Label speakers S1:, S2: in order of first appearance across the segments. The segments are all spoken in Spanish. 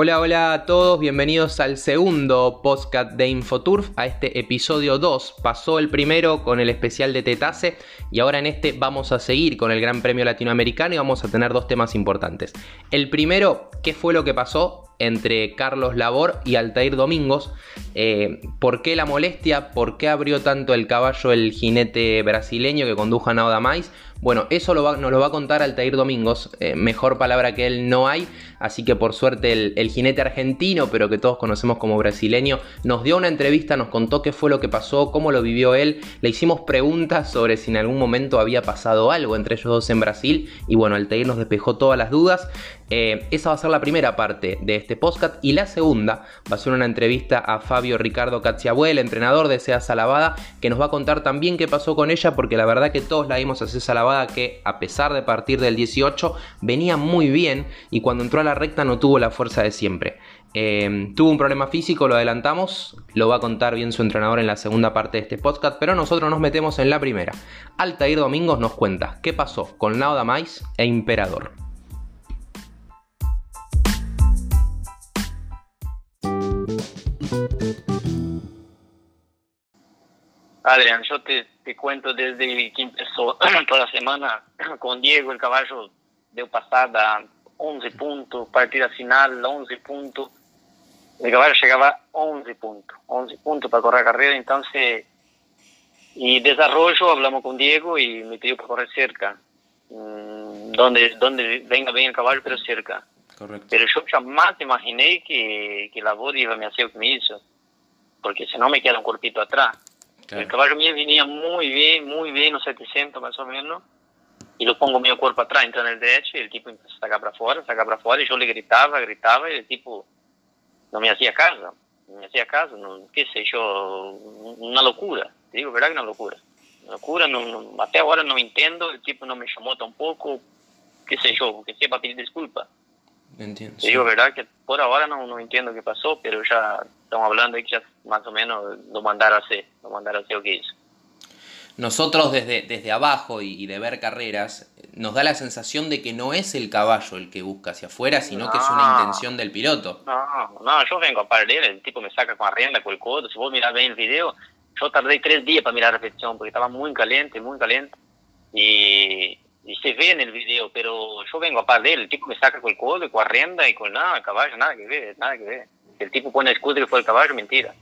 S1: Hola, hola a todos, bienvenidos al segundo podcast de Infoturf, a este episodio 2. Pasó el primero con el especial de Tetase y ahora en este vamos a seguir con el Gran Premio Latinoamericano y vamos a tener dos temas importantes. El primero, ¿qué fue lo que pasó? Entre Carlos Labor y Altair Domingos. Eh, ¿Por qué la molestia? ¿Por qué abrió tanto el caballo el jinete brasileño que condujo a Nauda Mais? Bueno, eso nos lo va a contar Altair Domingos. Eh, mejor palabra que él no hay. Así que por suerte el, jinete argentino, pero que todos conocemos como brasileño, nos dio una entrevista, nos contó qué fue lo que pasó, cómo lo vivió él. Le hicimos preguntas sobre si en algún momento había pasado algo entre ellos dos en Brasil. Y bueno, Altair nos despejó todas las dudas. Eh, esa va a ser la primera parte de este podcast. Y la segunda va a ser una entrevista a Fabio Ricardo Cacciabuel, entrenador de SEA Salavada, que nos va a contar también qué pasó con ella, porque la verdad que todos la vimos a SEA Salavada que a pesar de partir del 18 venía muy bien y cuando entró a la recta no tuvo la fuerza de siempre. Em, tuvo un problema físico, lo adelantamos, lo va a contar bien su entrenador en la segunda parte de este podcast, pero nosotros nos metemos en la primera. Altair Domingos nos cuenta qué pasó con Nauda Mais e Imperador.
S2: Adrián, yo te, cuento desde que empezó toda la semana con Diego, el caballo de pasada 11 puntos, partida final 11 puntos, el caballo llegaba a 11 puntos, 11 puntos para correr carrera, entonces, y desarrollo, hablamos con Diego y me pidió para correr cerca, mm, donde, donde venga bien el caballo, pero cerca. Correcto. Pero yo jamás imaginé que, que la voz iba a hacer lo que me hizo, porque si no me queda un corpito atrás. El caballo mío venía muy bien, muy bien, unos 700 más o menos, y lo pongo mi cuerpo atrás, entra en el derecho, y el tipo empieza a sacar para afuera, sacar para afuera, y yo le gritaba, gritaba, y el tipo no me hacía caso, no me hacía caso, no, qué sé yo, una locura, te digo, ¿verdad que una locura? Una locura, no, hasta ahora no entiendo, el tipo no me llamó tampoco, qué sé yo, que sepa pedir disculpas. Entiendo. Digo, ¿verdad? Que por ahora no, no entiendo qué pasó, pero ya estamos hablando de que ya más o menos lo mandaron a hacer, lo mandaron a hacer lo que hizo.
S1: Nosotros desde, desde abajo y, de ver carreras, nos da la sensación de que no es el caballo el que busca hacia afuera, sino que es una intención del piloto.
S2: No, no, yo vengo a perder, el tipo me saca con la rienda, con el codo, si vos mirás bien el video, yo tardé tres días para mirar la repetición porque estaba muy caliente, muy caliente. Y, y se ve en el video, pero yo vengo a perder, el tipo me saca con el codo, con la rienda y con nada, caballo, nada que ver, nada que ver el tipo pone escudo y fue el caballo, mentira.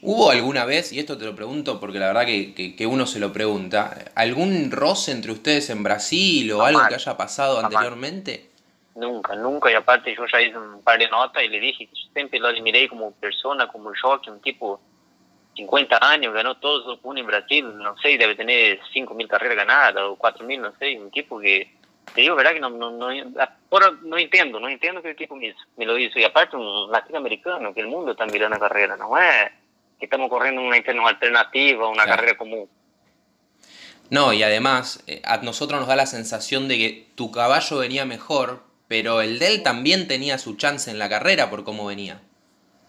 S1: ¿Hubo alguna vez, y esto te lo pregunto porque la verdad que, que, uno se lo pregunta, algún roce entre ustedes en Brasil o algo que haya pasado anteriormente?
S2: Nunca, nunca, y aparte yo ya hice un par de notas y le dije que siempre lo admiré como persona, como jockey, un tipo 50 años, ganó todos los puntos en Brasil, no sé, debe tener 5.000 carreras ganadas o 4.000, no sé, un tipo que te digo, ¿verdad? Que no, no, no, no entiendo, no entiendo que el tipo me, me lo hizo. Y aparte, un latinoamericano, que el mundo está mirando la carrera, no es que estamos corriendo una alternativa, una carrera común.
S1: No, y además, eh, a nosotros nos da la sensación de que tu caballo venía mejor, pero el de él también tenía su chance en la carrera por cómo venía.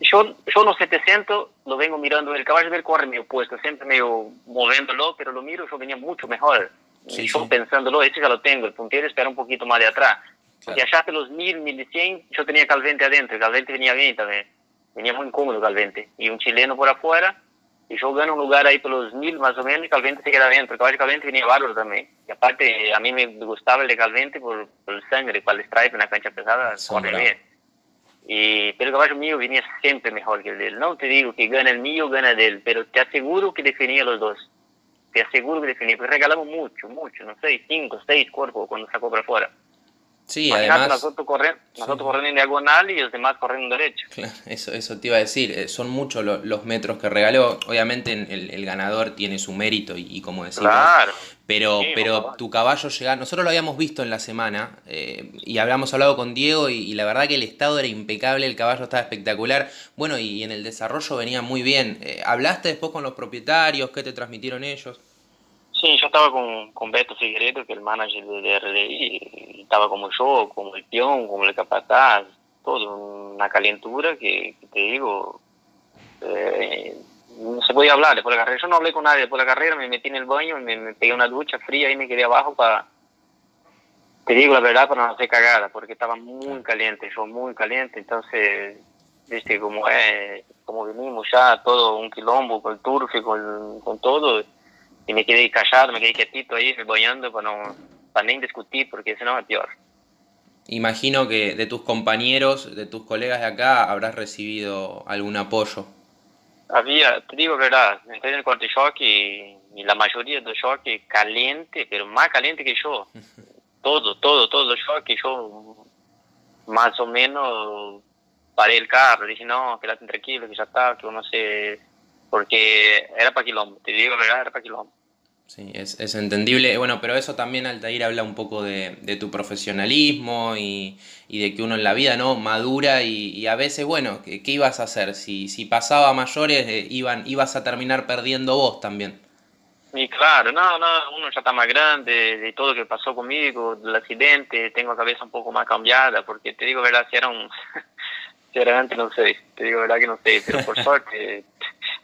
S2: Yo, yo los 700 lo vengo mirando, el caballo del corre medio puesto, siempre medio moviéndolo, pero lo miro, yo venía mucho mejor. Sí, yo pensándolo, este ya lo tengo, el puntero espera un poquito más de atrás. Porque allá hace los 1000, 1100, yo tenía Calvente adentro, Calvente venía bien también. Venía muy incómodo Calvente. Y un chileno por afuera, y yo gano un lugar ahí por los 1000 más o menos, y Calvente se queda adentro. El caballo de Calvente venía bárbaro también. Y aparte, a mí me gustaba el de Calvente por, el sangre, cual stripe en la cancha pesada, corre bien. Y, pero el caballo mío venía siempre mejor que el de él. No te digo que gana el mío, gana de él, pero te aseguro que definía los dos te aseguro que definir, porque regalamos mucho, mucho, no sé, cinco, seis cuerpos cuando sacó para afuera.
S1: Sí, además...
S2: Nosotros corren, nosotros corren en diagonal y los demás corren en derecho.
S1: eso, eso te iba a decir, eh, son muchos los, metros que regaló. Obviamente el, ganador tiene su mérito y, como decimos. Claro. Pero, pero tu caballo llega. Nosotros lo habíamos visto en la semana eh, y habíamos hablado con Diego y, la verdad que el estado era impecable, el caballo estaba espectacular. Bueno, y, en el desarrollo venía muy bien. Eh, ¿Hablaste después con los propietarios? ¿Qué te transmitieron ellos?
S2: Sí, yo estaba con, con Beto Figueiredo, que es el manager de RDI, y estaba como yo, como el peón, como el capataz, todo, una calentura que, te digo, eh, no se podía hablar después de la carrera. Yo no hablé con nadie después de la carrera, me metí en el baño, me, me pegué una ducha fría y me quedé abajo para Te digo la verdad para no hacer cagada, porque estaba muy caliente, yo muy caliente, entonces, viste, como es, como venimos ya, todo un quilombo con el turfe, con, con todo, y me quedé callado, me quedé quietito ahí, reboñando para no, para ni discutir, porque si no es peor.
S1: Imagino que de tus compañeros, de tus colegas de acá, habrás recibido algún apoyo.
S2: Había, te digo verdad, estoy en el cuarto shock y, y la mayoría de shock caliente, pero más caliente que yo. todo, todo, todo shock y yo más o menos paré el carro, dije no, quédate tranquilo, que ya está, que uno se... porque era para quilombo, te digo verdad, era para quilombo.
S1: Sí, es, es, entendible. Bueno, pero eso también, Altair, habla un poco de, de tu profesionalismo y, y, de que uno en la vida no madura y, y a veces, bueno, ¿qué, ¿qué, ibas a hacer? Si, si pasaba mayores, eh, iban, ibas a terminar perdiendo vos también.
S2: Y claro, no, no, uno ya está más grande, de todo lo que pasó conmigo, del accidente, tengo la cabeza un poco más cambiada, porque te digo, verdad, si era un... si era antes, no sé, te digo, verdad que no sé, pero por suerte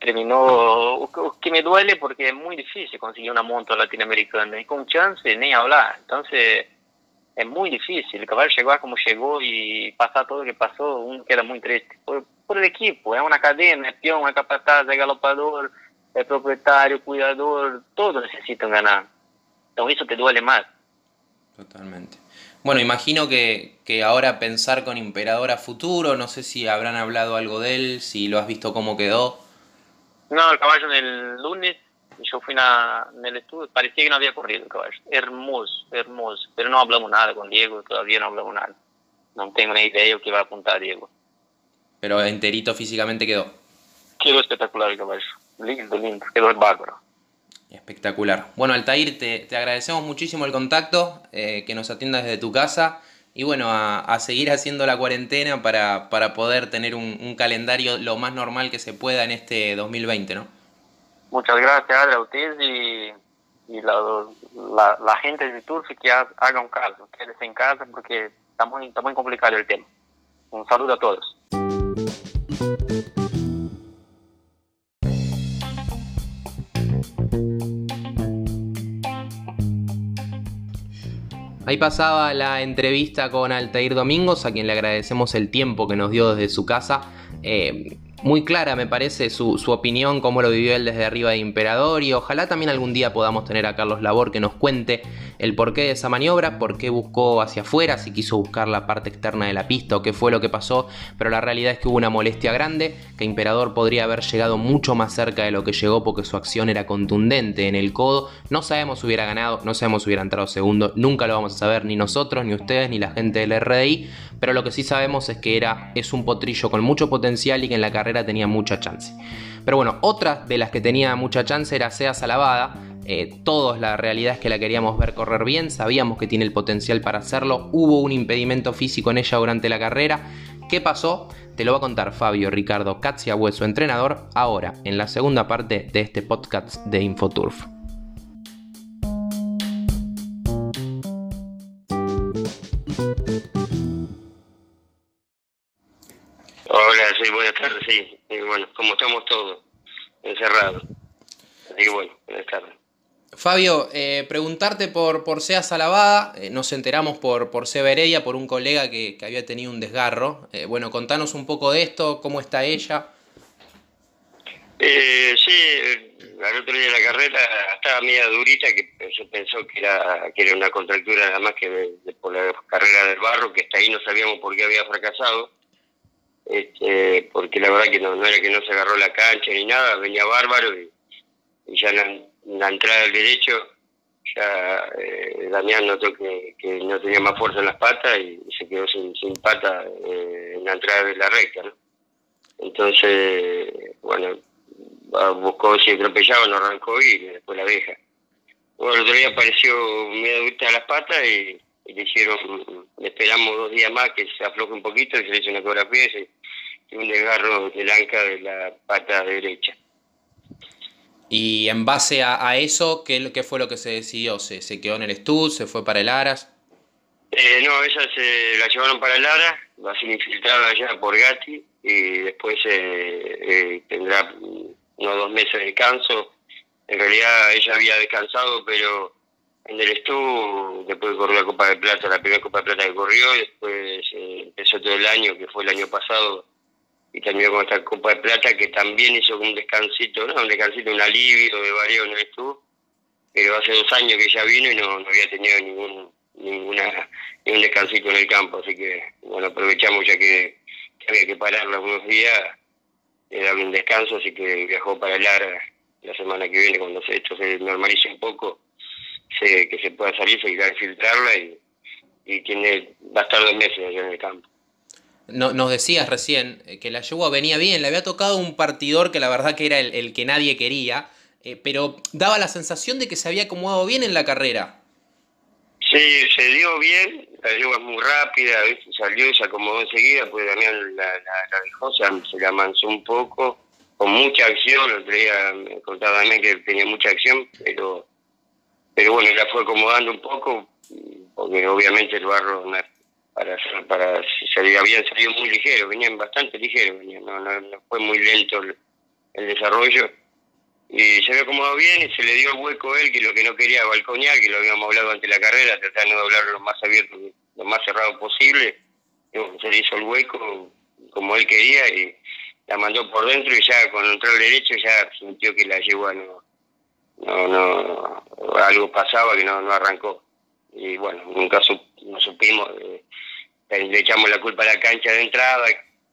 S2: terminó, que me duele porque es muy difícil conseguir una moto latinoamericana y con chance ni hablar, entonces es muy difícil, el caballo llegó como llegó y pasar todo lo que pasó, uno queda muy triste, por, por el equipo, es una cadena, es peón, es capataz, es galopador, es propietario, cuidador, todos necesitan ganar, entonces eso te duele más.
S1: Totalmente. Bueno, imagino que, que ahora pensar con Imperador a futuro, no sé si habrán hablado algo de él, si lo has visto cómo quedó.
S2: No, el caballo en el lunes, yo fui a, en el estudio, parecía que no había corrido el caballo. Hermoso, hermoso. Pero no hablamos nada con Diego, todavía no hablamos nada. No tengo ni idea de qué va a apuntar Diego.
S1: Pero enterito físicamente quedó.
S2: Quedó espectacular el caballo. Lindo, lindo. Quedó bárbaro.
S1: Espectacular. Bueno, Altair, te, te agradecemos muchísimo el contacto, eh, que nos atiendas desde tu casa y bueno, a, a, seguir haciendo la cuarentena para, para poder tener un, un, calendario lo más normal que se pueda en este 2020, ¿no?
S2: Muchas gracias, a ustedes y, y la, la, la, gente de Turf que haga un caso, quédese en casa porque está muy, está muy complicado el tema. Un saludo a todos.
S1: Ahí pasaba la entrevista con Altair Domingos, a quien le agradecemos el tiempo que nos dio desde su casa. Eh, muy clara me parece su, su, opinión, cómo lo vivió él desde arriba de Imperador y ojalá también algún día podamos tener a Carlos Labor que nos cuente el porqué de esa maniobra, por qué buscó hacia afuera, si quiso buscar la parte externa de la pista o qué fue lo que pasó, pero la realidad es que hubo una molestia grande, que Imperador podría haber llegado mucho más cerca de lo que llegó porque su acción era contundente en el codo, no sabemos si hubiera ganado, no sabemos si hubiera entrado segundo, nunca lo vamos a saber ni nosotros, ni ustedes, ni la gente del RDI, pero lo que sí sabemos es que era, es un potrillo con mucho potencial y que en la carrera tenía mucha chance. Pero bueno, otra de las que tenía mucha chance era Sea Salavada, eh, todos la realidad es que la queríamos ver correr bien, sabíamos que tiene el potencial para hacerlo, hubo un impedimento físico en ella durante la carrera. ¿Qué pasó? Te lo va a contar Fabio Ricardo Katziahue, su entrenador, ahora en la segunda parte de este podcast de Infoturf.
S3: Hola, sí, buenas tardes, sí. Y bueno, como estamos todos encerrados. Así que bueno, buenas tardes.
S1: Fabio, eh, preguntarte por, por Sea Salavada, eh, nos enteramos por, por Severeya, por un colega que, que había tenido un desgarro. Eh, bueno, contanos un poco de esto, cómo está ella.
S3: Eh, sí, al otro día de la carrera estaba media durita, que se pensó que era, que era una contractura nada más que por la carrera del barro, que hasta ahí no sabíamos por qué había fracasado. Este, porque la verdad que no, no era que no se agarró la cancha ni nada, venía bárbaro y, y ya la, la entrada del derecho, ya eh, Damián notó que, no tenía más fuerza en las patas y, se quedó sin, sin pata eh, en la entrada de la recta. Entonces, bueno, buscó si atropellaba, no arrancó y después la deja. Bueno, el otro día apareció medio adulta a las patas y, y, le hicieron, le esperamos dos días más que se afloje un poquito y se le hizo una y, y un desgarro del anca de la pata derecha.
S1: Y en base a, a eso, ¿qué, ¿qué, fue lo que se decidió? ¿Se, se quedó en el Stud? ¿Se fue para el Aras?
S3: Eh, no, esa se la llevaron para el Aras, va a ser infiltrada allá por Gatti y después eh, eh, tendrá unos dos meses de descanso. En realidad ella había descansado, pero en el estudio, después corrió la Copa de Plata, la primera Copa de Plata que corrió, después eh, empezó todo el año, que fue el año pasado, y terminó con esta Copa de Plata, que también hizo un descansito, ¿no? un descansito, un alivio de varios en el estudio, pero hace dos años que ya vino y no, había tenido ningún ninguna ningún descansito en el campo, así que bueno, aprovechamos ya que, había que pararlo algunos días, le darle un descanso, así que viajó para Lara la semana que viene cuando se, esto se normalice un poco que se pueda salir, se a filtrarla y, y tiene, va a estar dos meses allá en el campo.
S1: No, nos decías recién eh, que la yegua venía bien, le había tocado un partidor que la verdad que era el, que nadie quería, eh, pero daba la sensación de que se había acomodado bien en la carrera.
S3: Sí, se dio bien, la yegua es muy rápida, salió y se acomodó enseguida, pues también la, la, dejó, se, la amansó un poco, con mucha acción, el otro me contaba también que tenía mucha acción, pero pero bueno, la fue acomodando un poco, porque obviamente el barro para para salía bien salió muy ligero, venían bastante ligeros, venían, no, no, fue muy lento el, desarrollo y se había acomodado bien y se le dio el hueco a él que lo que no quería balconear, que lo habíamos hablado ante la carrera, tratando de hablar lo más abierto, lo más cerrado posible, y se le hizo el hueco como él quería y la mandó por dentro y ya con el control derecho ya sintió que la llevó a no no, no, algo pasaba que no, no arrancó. Y bueno, nunca no supimos, eh, le echamos la culpa a la cancha de entrada,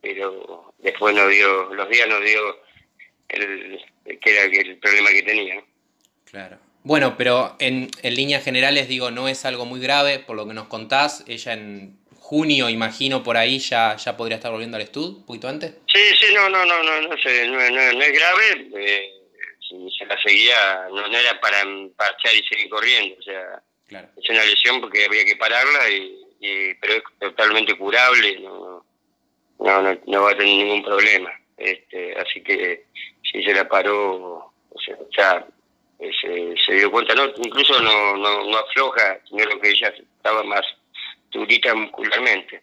S3: pero después nos dio, los días nos dio el, que era el problema que tenía.
S1: Claro. Bueno, pero en, en líneas generales digo, no es algo muy grave, por lo que nos contás, ella en junio, imagino, por ahí ya, ya podría estar volviendo al estudio, un poquito antes.
S3: Sí, sí, no, no, no, no, no, sé, no, no, es grave. Eh, si se la seguía, no, era para parchar y seguir corriendo, o sea, es una lesión porque había que pararla, y, pero es totalmente curable, no, no, no, va a tener ningún problema. Este, así que si se la paró, o sea, se, se, dio cuenta, no incluso no, no, no afloja, sino lo que ella estaba más durita muscularmente,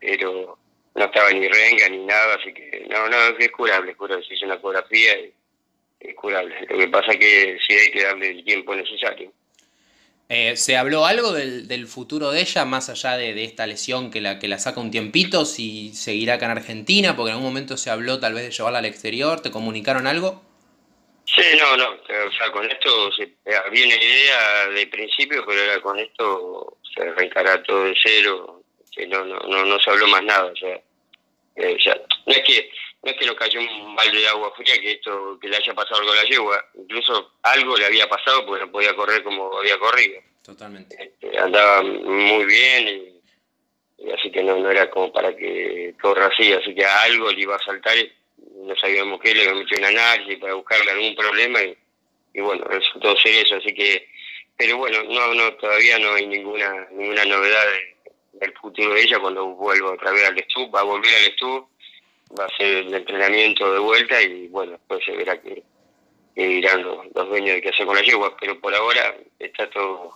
S3: pero no estaba ni renga ni nada, así que no, no, es curable, es curable, se hizo una ecografía y es curable. Lo que pasa es que sí hay que darle el tiempo necesario.
S1: Eh, ¿Se habló algo del, del, futuro de ella, más allá de, esta lesión que la, que la saca un tiempito? ¿Si seguirá acá en Argentina? Porque en algún momento se habló tal vez de llevarla al exterior. ¿Te comunicaron algo?
S3: Sí, no, no. O sea, con esto se, había una idea de principio, pero ahora con esto se arrancará todo de cero. Que no, no, no, no se habló más nada. O sea, eh, no es que no es que nos cayó un balde de agua fría que esto que le haya pasado algo a la yegua, incluso algo le había pasado porque no podía correr como había corrido.
S1: Totalmente.
S3: Este, andaba muy bien y, así que no, no era como para que corra así, así que algo le iba a saltar. Y no sabíamos qué, le metió en análisis para buscarle algún problema y, y bueno, resultó ser eso, así que, pero bueno, no, no, todavía no hay ninguna, ninguna novedad del futuro de ella cuando vuelva otra vez al estudio, va a volver al estudio va a ser el entrenamiento de vuelta y bueno, después se verá que, irán los, dueños de qué hacer con la yegua, pero por ahora está todo,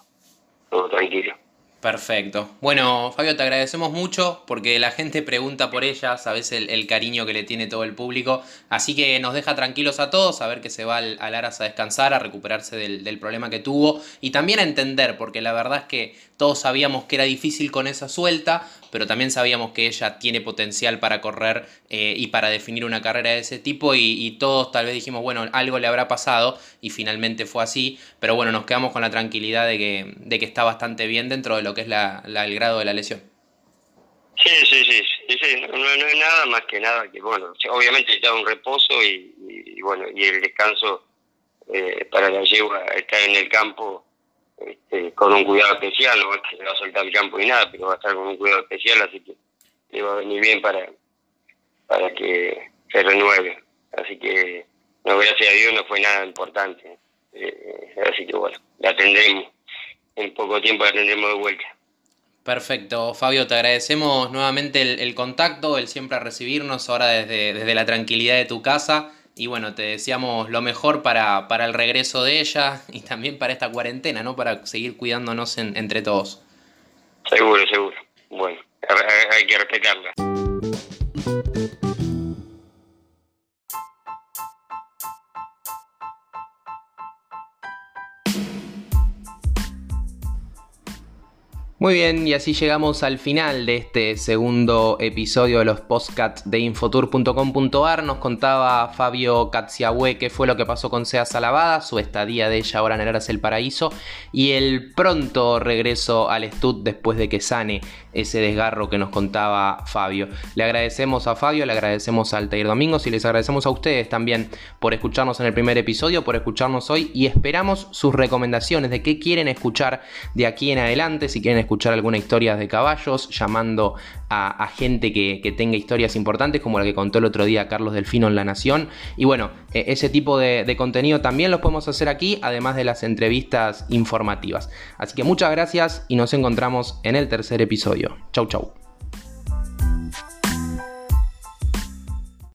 S3: todo tranquilo.
S1: Perfecto. Bueno, Fabio, te agradecemos mucho porque la gente pregunta por ella, sabes el, el, cariño que le tiene todo el público, así que nos deja tranquilos a todos, a ver que se va al, al Aras a descansar, a recuperarse del, del, problema que tuvo y también a entender, porque la verdad es que todos sabíamos que era difícil con esa suelta, pero también sabíamos que ella tiene potencial para correr eh, y para definir una carrera de ese tipo y, todos tal vez dijimos, bueno, algo le habrá pasado y finalmente fue así, pero bueno, nos quedamos con la tranquilidad de que, de que está bastante bien dentro de lo que es la, el grado de la lesión.
S3: Sí, sí, sí, sí, No, no, es nada más que nada que, bueno, obviamente ya un reposo y, bueno, y el descanso eh, para la yegua estar en el campo este, con un cuidado especial, no va a soltar el campo ni nada, pero va a estar con un cuidado especial, así que le va a venir bien para, para que se renueve. Así que, gracias a Dios no fue nada importante. Eh, así que bueno, la tendremos, en poco tiempo la tendremos de vuelta.
S1: Perfecto, Fabio, te agradecemos nuevamente el, el contacto, el siempre recibirnos ahora desde, desde la tranquilidad de tu casa y bueno, te deseamos lo mejor para, para, el regreso de ella y también para esta cuarentena, ¿no? Para seguir cuidándonos entre todos.
S3: Seguro, seguro. Bueno, hay que respetarla.
S1: Muy bien, y así llegamos al final de este segundo episodio de los podcasts de infotour.com.ar. Nos contaba Fabio Katziahue qué fue lo que pasó con Sea Salavada, su estadía de ella ahora en Eras el Paraíso y el pronto regreso al Stud después de que sane ese desgarro que nos contaba Fabio. Le agradecemos a Fabio, le agradecemos al Altair Domingos y les agradecemos a ustedes también por escucharnos en el primer episodio, por escucharnos hoy y esperamos sus recomendaciones de qué quieren escuchar de aquí en adelante, si quieren alguna historia de caballos, llamando a, gente que, tenga historias importantes como la que contó el otro día Carlos Delfino en La Nación. Y bueno, e, ese tipo de, de contenido también lo podemos hacer aquí, además de las entrevistas informativas. Así que muchas gracias y nos encontramos en el tercer episodio. Chau, chau.